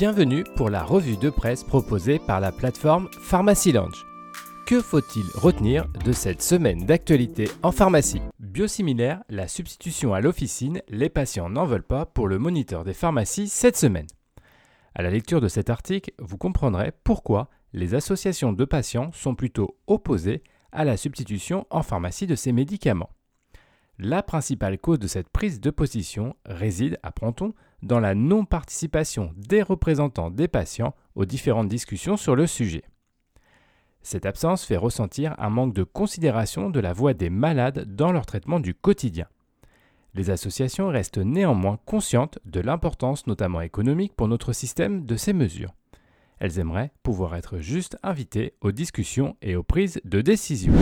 Bienvenue pour la revue de presse proposée par la plateforme Pharmacy Lounge. Que faut-il retenir de cette semaine d'actualité en pharmacie? Biosimilaire, la substitution à l'officine, les patients n'en veulent pas pour le moniteur des pharmacies cette semaine. À la lecture de cet article, vous comprendrez pourquoi les associations de patients sont plutôt opposées à la substitution en pharmacie de ces médicaments. La principale cause de cette prise de position réside, apprend-on, dans la non-participation des représentants des patients aux différentes discussions sur le sujet. Cette absence fait ressentir un manque de considération de la voix des malades dans leur traitement du quotidien. Les associations restent néanmoins conscientes de l'importance notamment économique pour notre système de ces mesures. Elles aimeraient pouvoir être juste invitées aux discussions et aux prises de décision.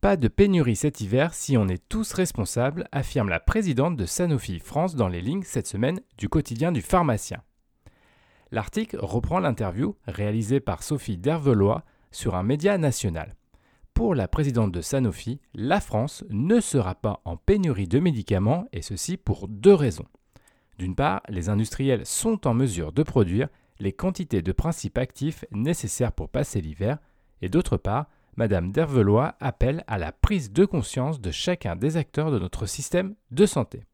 Pas de pénurie cet hiver si on est tous responsables, affirme la présidente de Sanofi France dans les lignes cette semaine du quotidien du pharmacien. L'article reprend l'interview réalisée par Sophie Dervelois sur un média national. Pour la présidente de Sanofi, la France ne sera pas en pénurie de médicaments et ceci pour deux raisons. D'une part, les industriels sont en mesure de produire les quantités de principes actifs nécessaires pour passer l'hiver et d'autre part, Madame Dervelois appelle à la prise de conscience de chacun des acteurs de notre système de santé.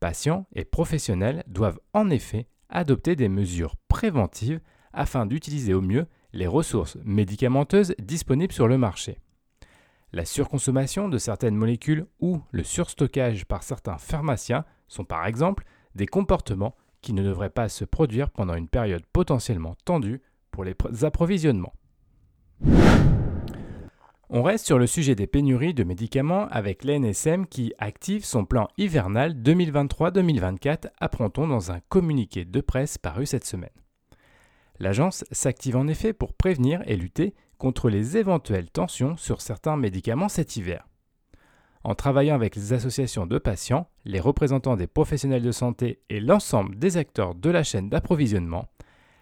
Patients et professionnels doivent en effet adopter des mesures préventives afin d'utiliser au mieux les ressources médicamenteuses disponibles sur le marché. La surconsommation de certaines molécules ou le surstockage par certains pharmaciens sont par exemple des comportements qui ne devraient pas se produire pendant une période potentiellement tendue pour les approvisionnements. On reste sur le sujet des pénuries de médicaments avec l'ANSM qui active son plan hivernal 2023-2024, apprend-on dans un communiqué de presse paru cette semaine. L'agence s'active en effet pour prévenir et lutter contre les éventuelles tensions sur certains médicaments cet hiver. En travaillant avec les associations de patients, les représentants des professionnels de santé et l'ensemble des acteurs de la chaîne d'approvisionnement,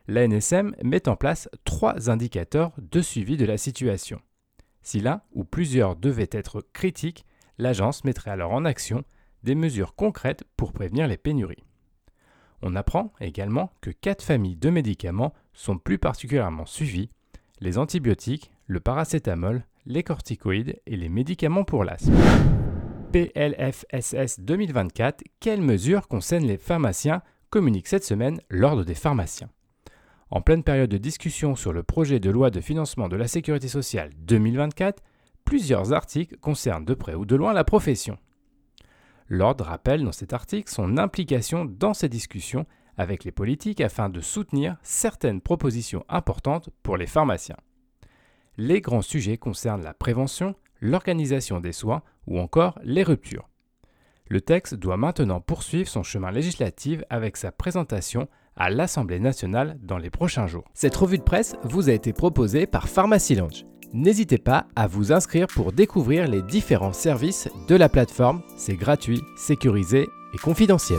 l'ANSM met en place trois indicateurs de suivi de la situation. Si l'un ou plusieurs devaient être critiques, l'agence mettrait alors en action des mesures concrètes pour prévenir les pénuries. On apprend également que quatre familles de médicaments sont plus particulièrement suivies, les antibiotiques, le paracétamol, les corticoïdes et les médicaments pour l'asthme. PLFSS 2024, quelles mesures concernent les pharmaciens communique cette semaine l'Ordre des pharmaciens. En pleine période de discussion sur le projet de loi de financement de la sécurité sociale 2024, plusieurs articles concernent de près ou de loin la profession. L'ordre rappelle dans cet article son implication dans ces discussions avec les politiques afin de soutenir certaines propositions importantes pour les pharmaciens. Les grands sujets concernent la prévention, l'organisation des soins ou encore les ruptures. Le texte doit maintenant poursuivre son chemin législatif avec sa présentation à l'Assemblée nationale dans les prochains jours. Cette revue de presse vous a été proposée par Pharmacy Lounge. N'hésitez pas à vous inscrire pour découvrir les différents services de la plateforme. C'est gratuit, sécurisé et confidentiel.